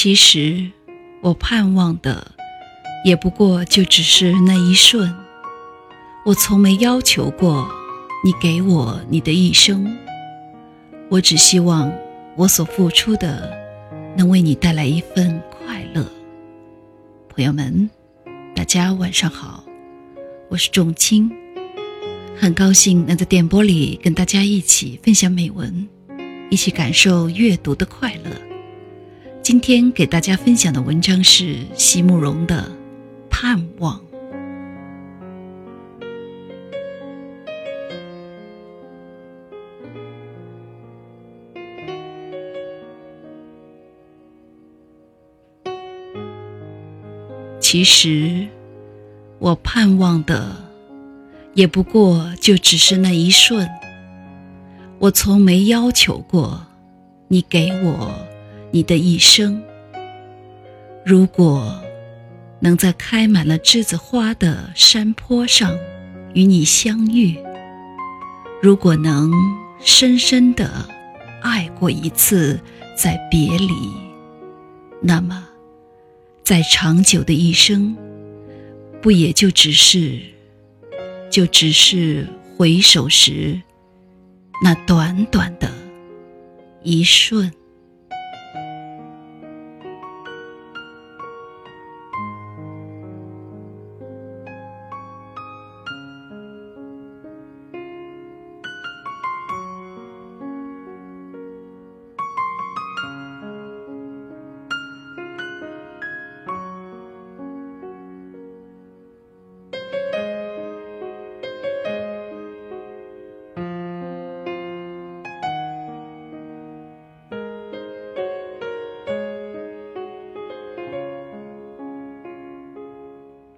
其实，我盼望的，也不过就只是那一瞬。我从没要求过你给我你的一生，我只希望我所付出的，能为你带来一份快乐。朋友们，大家晚上好，我是仲青，很高兴能在电波里跟大家一起分享美文，一起感受阅读的快乐。今天给大家分享的文章是席慕容的《盼望》。其实，我盼望的，也不过就只是那一瞬。我从没要求过你给我。你的一生，如果能在开满了栀子花的山坡上与你相遇，如果能深深的爱过一次再别离，那么，在长久的一生，不也就只是，就只是回首时那短短的一瞬。